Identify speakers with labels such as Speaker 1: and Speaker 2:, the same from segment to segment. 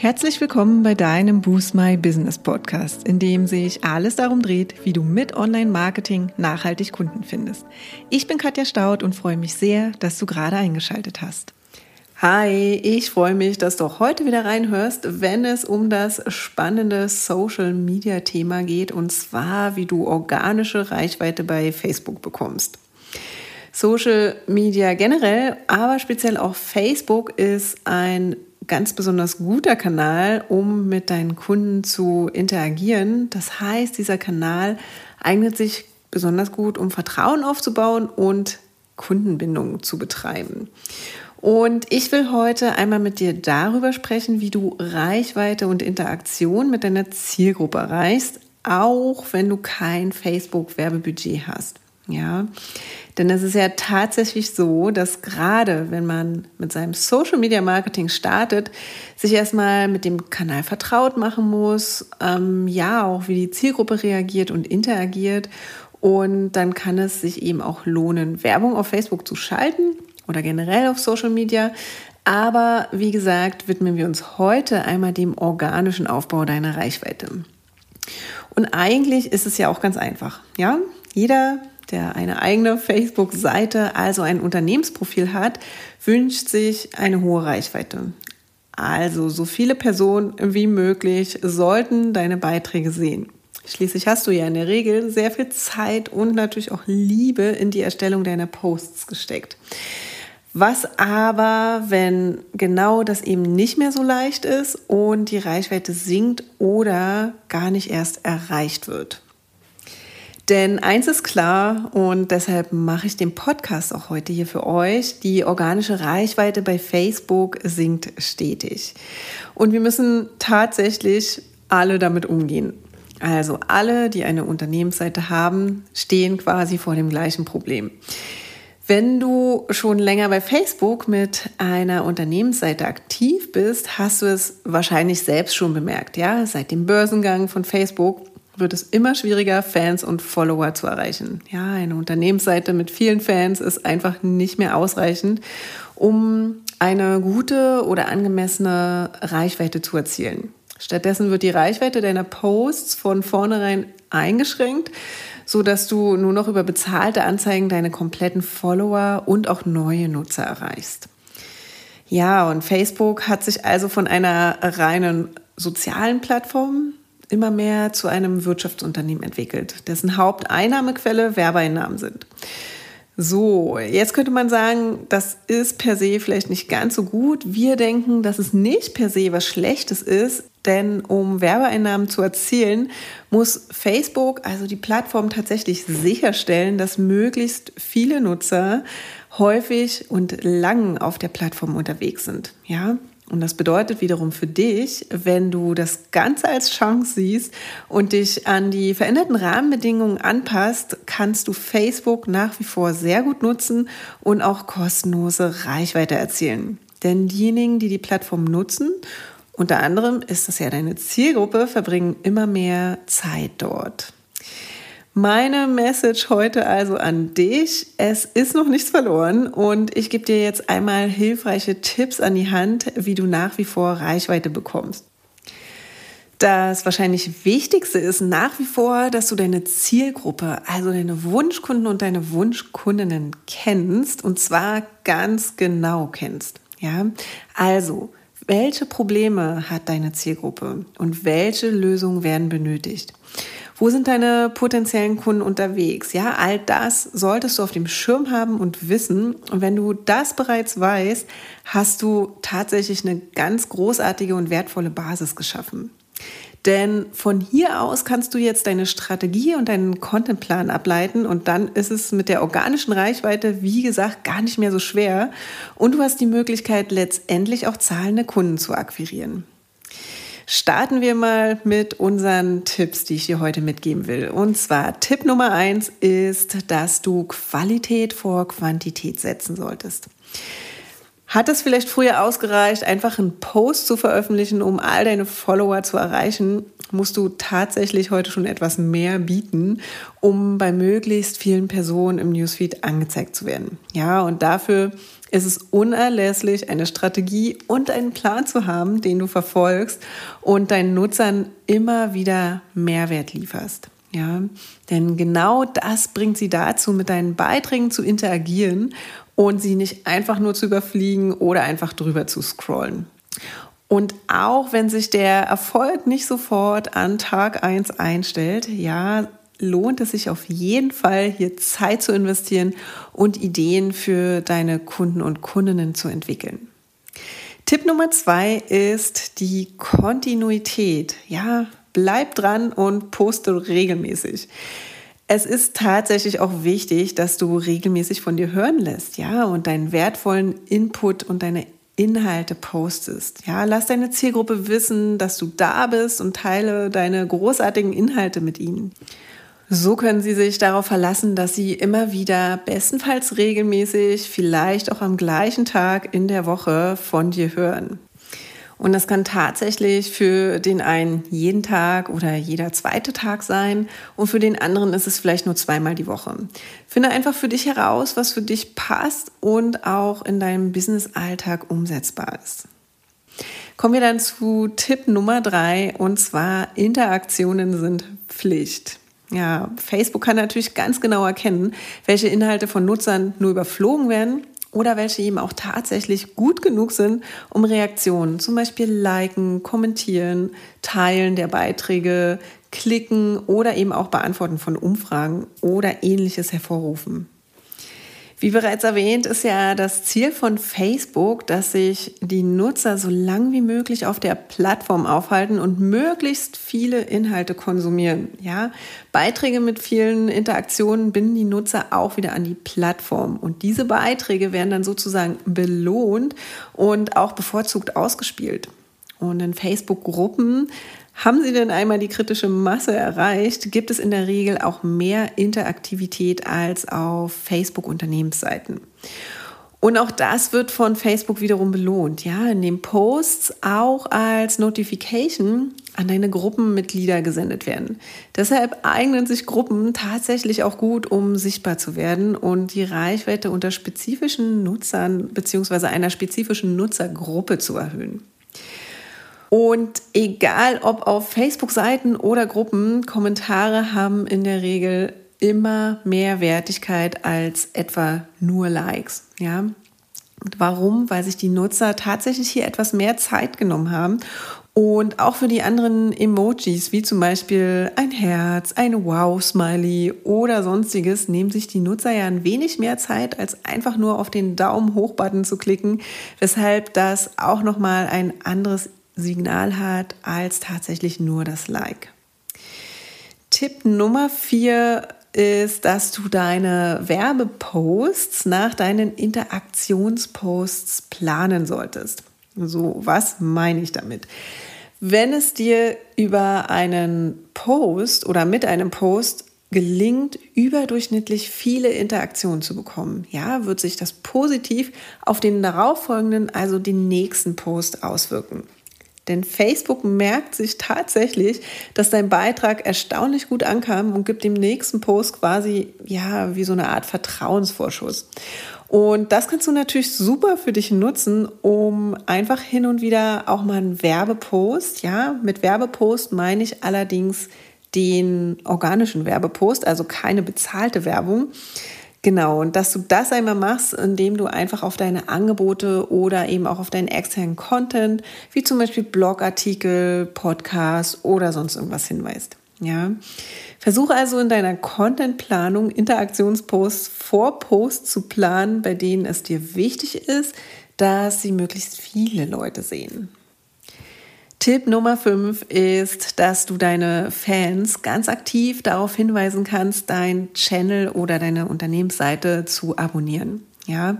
Speaker 1: Herzlich willkommen bei deinem Boost My Business Podcast, in dem sich alles darum dreht, wie du mit Online-Marketing nachhaltig Kunden findest. Ich bin Katja Staud und freue mich sehr, dass du gerade eingeschaltet hast. Hi, ich freue mich, dass du heute wieder reinhörst, wenn es um das spannende Social Media Thema geht, und zwar, wie du organische Reichweite bei Facebook bekommst. Social Media generell, aber speziell auch Facebook ist ein ganz besonders guter Kanal, um mit deinen Kunden zu interagieren. Das heißt, dieser Kanal eignet sich besonders gut, um Vertrauen aufzubauen und Kundenbindung zu betreiben. Und ich will heute einmal mit dir darüber sprechen, wie du Reichweite und Interaktion mit deiner Zielgruppe erreichst, auch wenn du kein Facebook-Werbebudget hast. Ja, denn es ist ja tatsächlich so, dass gerade wenn man mit seinem Social Media Marketing startet, sich erstmal mit dem Kanal vertraut machen muss, ähm, ja, auch wie die Zielgruppe reagiert und interagiert. Und dann kann es sich eben auch lohnen, Werbung auf Facebook zu schalten oder generell auf Social Media. Aber wie gesagt, widmen wir uns heute einmal dem organischen Aufbau deiner Reichweite. Und eigentlich ist es ja auch ganz einfach. Ja, jeder der eine eigene Facebook-Seite, also ein Unternehmensprofil hat, wünscht sich eine hohe Reichweite. Also so viele Personen wie möglich sollten deine Beiträge sehen. Schließlich hast du ja in der Regel sehr viel Zeit und natürlich auch Liebe in die Erstellung deiner Posts gesteckt. Was aber, wenn genau das eben nicht mehr so leicht ist und die Reichweite sinkt oder gar nicht erst erreicht wird? Denn eins ist klar und deshalb mache ich den Podcast auch heute hier für euch. Die organische Reichweite bei Facebook sinkt stetig. Und wir müssen tatsächlich alle damit umgehen. Also alle, die eine Unternehmensseite haben, stehen quasi vor dem gleichen Problem. Wenn du schon länger bei Facebook mit einer Unternehmensseite aktiv bist, hast du es wahrscheinlich selbst schon bemerkt, ja? Seit dem Börsengang von Facebook wird es immer schwieriger, Fans und Follower zu erreichen. Ja, eine Unternehmensseite mit vielen Fans ist einfach nicht mehr ausreichend, um eine gute oder angemessene Reichweite zu erzielen. Stattdessen wird die Reichweite deiner Posts von vornherein eingeschränkt, so dass du nur noch über bezahlte Anzeigen deine kompletten Follower und auch neue Nutzer erreichst. Ja, und Facebook hat sich also von einer reinen sozialen Plattform immer mehr zu einem Wirtschaftsunternehmen entwickelt, dessen Haupteinnahmequelle Werbeeinnahmen sind. So, jetzt könnte man sagen, das ist per se vielleicht nicht ganz so gut. Wir denken, dass es nicht per se was Schlechtes ist, denn um Werbeeinnahmen zu erzielen, muss Facebook, also die Plattform, tatsächlich sicherstellen, dass möglichst viele Nutzer häufig und lang auf der Plattform unterwegs sind. Ja, und das bedeutet wiederum für dich, wenn du das Ganze als Chance siehst und dich an die veränderten Rahmenbedingungen anpasst, kannst du Facebook nach wie vor sehr gut nutzen und auch kostenlose Reichweite erzielen. Denn diejenigen, die die Plattform nutzen, unter anderem ist das ja deine Zielgruppe, verbringen immer mehr Zeit dort. Meine Message heute also an dich. Es ist noch nichts verloren und ich gebe dir jetzt einmal hilfreiche Tipps an die Hand, wie du nach wie vor Reichweite bekommst. Das wahrscheinlich Wichtigste ist nach wie vor, dass du deine Zielgruppe, also deine Wunschkunden und deine Wunschkundinnen kennst und zwar ganz genau kennst. Ja, also welche Probleme hat deine Zielgruppe und welche Lösungen werden benötigt? Wo sind deine potenziellen Kunden unterwegs? Ja, all das solltest du auf dem Schirm haben und wissen. Und wenn du das bereits weißt, hast du tatsächlich eine ganz großartige und wertvolle Basis geschaffen. Denn von hier aus kannst du jetzt deine Strategie und deinen Contentplan ableiten und dann ist es mit der organischen Reichweite, wie gesagt, gar nicht mehr so schwer und du hast die Möglichkeit, letztendlich auch zahlende Kunden zu akquirieren. Starten wir mal mit unseren Tipps, die ich dir heute mitgeben will. Und zwar Tipp Nummer eins ist, dass du Qualität vor Quantität setzen solltest. Hat es vielleicht früher ausgereicht, einfach einen Post zu veröffentlichen, um all deine Follower zu erreichen? Musst du tatsächlich heute schon etwas mehr bieten, um bei möglichst vielen Personen im Newsfeed angezeigt zu werden. Ja, und dafür ist es unerlässlich, eine Strategie und einen Plan zu haben, den du verfolgst und deinen Nutzern immer wieder Mehrwert lieferst. Ja, denn genau das bringt sie dazu, mit deinen Beiträgen zu interagieren und sie nicht einfach nur zu überfliegen oder einfach drüber zu scrollen. Und auch wenn sich der Erfolg nicht sofort an Tag 1 einstellt, ja, lohnt es sich auf jeden Fall, hier Zeit zu investieren und Ideen für deine Kunden und Kundinnen zu entwickeln. Tipp Nummer zwei ist die Kontinuität. Ja, bleib dran und poste regelmäßig. Es ist tatsächlich auch wichtig, dass du regelmäßig von dir hören lässt, ja, und deinen wertvollen Input und deine Inhalte postest. Ja, lass deine Zielgruppe wissen, dass du da bist und teile deine großartigen Inhalte mit ihnen. So können Sie sich darauf verlassen, dass Sie immer wieder, bestenfalls regelmäßig, vielleicht auch am gleichen Tag in der Woche von dir hören. Und das kann tatsächlich für den einen jeden Tag oder jeder zweite Tag sein und für den anderen ist es vielleicht nur zweimal die Woche. Finde einfach für dich heraus, was für dich passt und auch in deinem Business-Alltag umsetzbar ist. Kommen wir dann zu Tipp Nummer drei und zwar Interaktionen sind Pflicht. Ja, Facebook kann natürlich ganz genau erkennen, welche Inhalte von Nutzern nur überflogen werden oder welche eben auch tatsächlich gut genug sind, um Reaktionen, zum Beispiel liken, kommentieren, teilen der Beiträge, klicken oder eben auch beantworten von Umfragen oder ähnliches hervorrufen. Wie bereits erwähnt, ist ja das Ziel von Facebook, dass sich die Nutzer so lang wie möglich auf der Plattform aufhalten und möglichst viele Inhalte konsumieren. Ja, Beiträge mit vielen Interaktionen binden die Nutzer auch wieder an die Plattform und diese Beiträge werden dann sozusagen belohnt und auch bevorzugt ausgespielt. Und in Facebook-Gruppen haben Sie denn einmal die kritische Masse erreicht, gibt es in der Regel auch mehr Interaktivität als auf Facebook-Unternehmensseiten. Und auch das wird von Facebook wiederum belohnt, ja, in den Posts auch als Notification an deine Gruppenmitglieder gesendet werden. Deshalb eignen sich Gruppen tatsächlich auch gut, um sichtbar zu werden und die Reichweite unter spezifischen Nutzern bzw. einer spezifischen Nutzergruppe zu erhöhen. Und egal ob auf Facebook-Seiten oder Gruppen, Kommentare haben in der Regel immer mehr Wertigkeit als etwa nur Likes. Ja? Warum? Weil sich die Nutzer tatsächlich hier etwas mehr Zeit genommen haben. Und auch für die anderen Emojis, wie zum Beispiel ein Herz, ein Wow-Smiley oder sonstiges, nehmen sich die Nutzer ja ein wenig mehr Zeit, als einfach nur auf den Daumen hoch-Button zu klicken, weshalb das auch nochmal ein anderes Signal hat als tatsächlich nur das Like. Tipp Nummer vier ist, dass du deine Werbeposts nach deinen Interaktionsposts planen solltest. So, was meine ich damit? Wenn es dir über einen Post oder mit einem Post gelingt, überdurchschnittlich viele Interaktionen zu bekommen, ja, wird sich das positiv auf den darauffolgenden, also den nächsten Post auswirken. Denn Facebook merkt sich tatsächlich, dass dein Beitrag erstaunlich gut ankam und gibt dem nächsten Post quasi, ja, wie so eine Art Vertrauensvorschuss. Und das kannst du natürlich super für dich nutzen, um einfach hin und wieder auch mal einen Werbepost, ja, mit Werbepost meine ich allerdings den organischen Werbepost, also keine bezahlte Werbung, Genau, und dass du das einmal machst, indem du einfach auf deine Angebote oder eben auch auf deinen externen Content, wie zum Beispiel Blogartikel, Podcast oder sonst irgendwas hinweist. Ja, versuche also in deiner Contentplanung Interaktionsposts vor Posts zu planen, bei denen es dir wichtig ist, dass sie möglichst viele Leute sehen. Tipp Nummer 5 ist, dass du deine Fans ganz aktiv darauf hinweisen kannst, dein Channel oder deine Unternehmensseite zu abonnieren. Ja,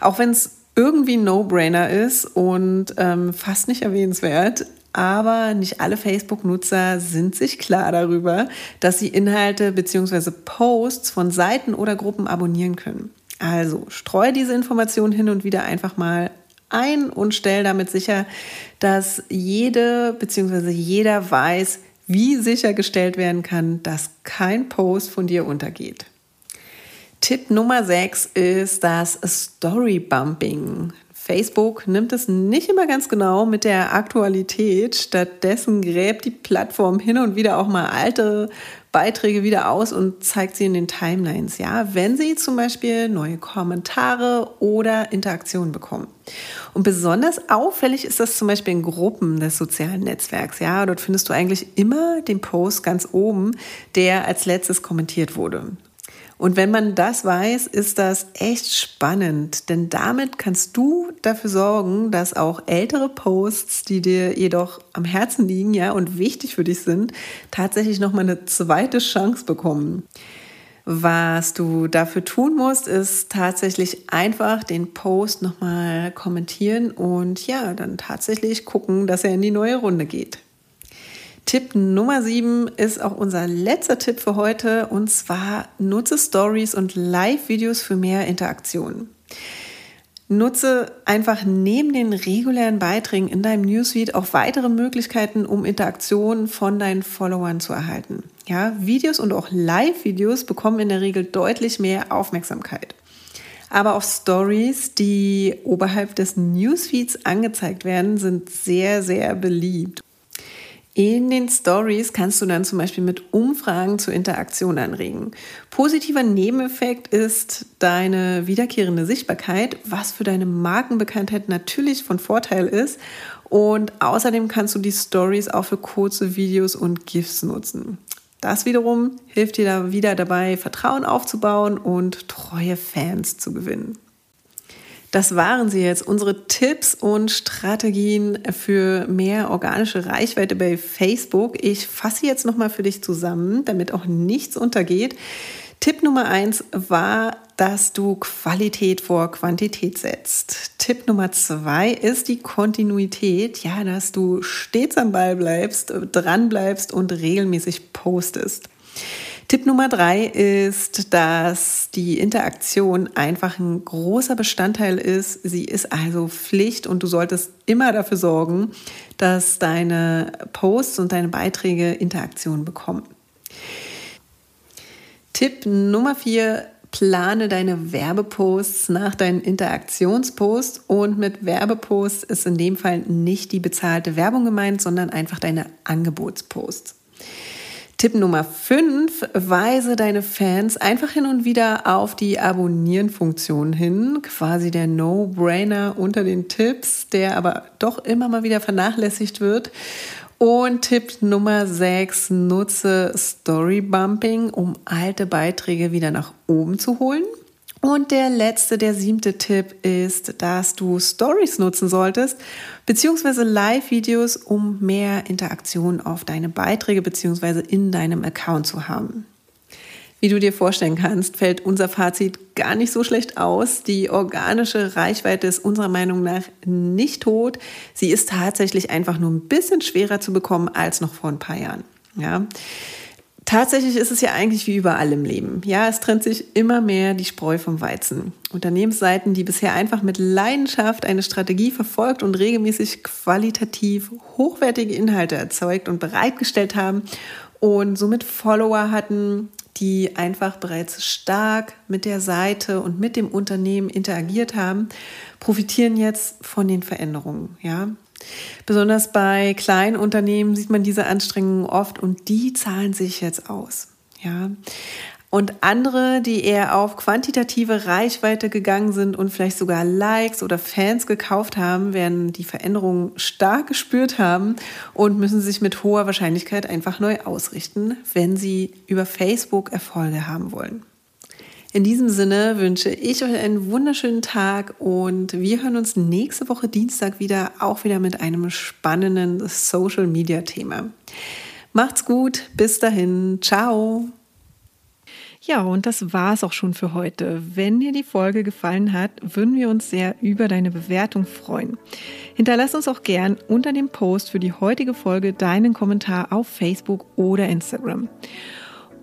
Speaker 1: auch wenn es irgendwie No-Brainer ist und ähm, fast nicht erwähnenswert, aber nicht alle Facebook-Nutzer sind sich klar darüber, dass sie Inhalte bzw. Posts von Seiten oder Gruppen abonnieren können. Also streue diese Informationen hin und wieder einfach mal ein und stell damit sicher, dass jede bzw. jeder weiß, wie sichergestellt werden kann, dass kein Post von dir untergeht. Tipp Nummer 6 ist das Story Bumping. Facebook nimmt es nicht immer ganz genau mit der Aktualität. Stattdessen gräbt die Plattform hin und wieder auch mal alte Beiträge wieder aus und zeigt sie in den Timelines. Ja, wenn sie zum Beispiel neue Kommentare oder Interaktionen bekommen. Und besonders auffällig ist das zum Beispiel in Gruppen des sozialen Netzwerks. Ja, dort findest du eigentlich immer den Post ganz oben, der als letztes kommentiert wurde. Und wenn man das weiß, ist das echt spannend, denn damit kannst du dafür sorgen, dass auch ältere Posts, die dir jedoch am Herzen liegen, ja, und wichtig für dich sind, tatsächlich noch mal eine zweite Chance bekommen. Was du dafür tun musst, ist tatsächlich einfach den Post nochmal kommentieren und ja, dann tatsächlich gucken, dass er in die neue Runde geht. Tipp Nummer 7 ist auch unser letzter Tipp für heute und zwar nutze Stories und Live-Videos für mehr Interaktion. Nutze einfach neben den regulären Beiträgen in deinem Newsfeed auch weitere Möglichkeiten, um Interaktionen von deinen Followern zu erhalten. Ja, Videos und auch Live-Videos bekommen in der Regel deutlich mehr Aufmerksamkeit. Aber auch Stories, die oberhalb des Newsfeeds angezeigt werden, sind sehr, sehr beliebt. In den Stories kannst du dann zum Beispiel mit Umfragen zur Interaktion anregen. Positiver Nebeneffekt ist deine wiederkehrende Sichtbarkeit, was für deine Markenbekanntheit natürlich von Vorteil ist. Und außerdem kannst du die Stories auch für kurze Videos und GIFs nutzen. Das wiederum hilft dir da wieder dabei, Vertrauen aufzubauen und treue Fans zu gewinnen. Das waren sie jetzt, unsere Tipps und Strategien für mehr organische Reichweite bei Facebook. Ich fasse jetzt nochmal für dich zusammen, damit auch nichts untergeht. Tipp Nummer eins war, dass du Qualität vor Quantität setzt. Tipp Nummer zwei ist die Kontinuität, ja, dass du stets am Ball bleibst, dran bleibst und regelmäßig postest. Tipp Nummer drei ist, dass die Interaktion einfach ein großer Bestandteil ist. Sie ist also Pflicht und du solltest immer dafür sorgen, dass deine Posts und deine Beiträge Interaktion bekommen. Tipp Nummer vier plane deine Werbeposts nach deinen Interaktionsposts und mit Werbeposts ist in dem Fall nicht die bezahlte Werbung gemeint, sondern einfach deine Angebotsposts. Tipp Nummer 5, weise deine Fans einfach hin und wieder auf die Abonnieren-Funktion hin. Quasi der No-Brainer unter den Tipps, der aber doch immer mal wieder vernachlässigt wird. Und Tipp Nummer 6, nutze Story Bumping, um alte Beiträge wieder nach oben zu holen. Und der letzte, der siebte Tipp ist, dass du Stories nutzen solltest, beziehungsweise Live-Videos, um mehr Interaktion auf deine Beiträge beziehungsweise in deinem Account zu haben. Wie du dir vorstellen kannst, fällt unser Fazit gar nicht so schlecht aus. Die organische Reichweite ist unserer Meinung nach nicht tot. Sie ist tatsächlich einfach nur ein bisschen schwerer zu bekommen als noch vor ein paar Jahren. Ja. Tatsächlich ist es ja eigentlich wie überall im Leben. Ja, es trennt sich immer mehr die Spreu vom Weizen. Unternehmensseiten, die bisher einfach mit Leidenschaft eine Strategie verfolgt und regelmäßig qualitativ hochwertige Inhalte erzeugt und bereitgestellt haben und somit Follower hatten, die einfach bereits stark mit der Seite und mit dem Unternehmen interagiert haben, profitieren jetzt von den Veränderungen. Ja, Besonders bei kleinen Unternehmen sieht man diese Anstrengungen oft und die zahlen sich jetzt aus. Ja. Und andere, die eher auf quantitative Reichweite gegangen sind und vielleicht sogar Likes oder Fans gekauft haben, werden die Veränderungen stark gespürt haben und müssen sich mit hoher Wahrscheinlichkeit einfach neu ausrichten, wenn sie über Facebook Erfolge haben wollen. In diesem Sinne wünsche ich euch einen wunderschönen Tag und wir hören uns nächste Woche Dienstag wieder, auch wieder mit einem spannenden Social Media Thema. Macht's gut, bis dahin, ciao. Ja, und das war's auch schon für heute. Wenn dir die Folge gefallen hat, würden wir uns sehr über deine Bewertung freuen. Hinterlass uns auch gern unter dem Post für die heutige Folge deinen Kommentar auf Facebook oder Instagram.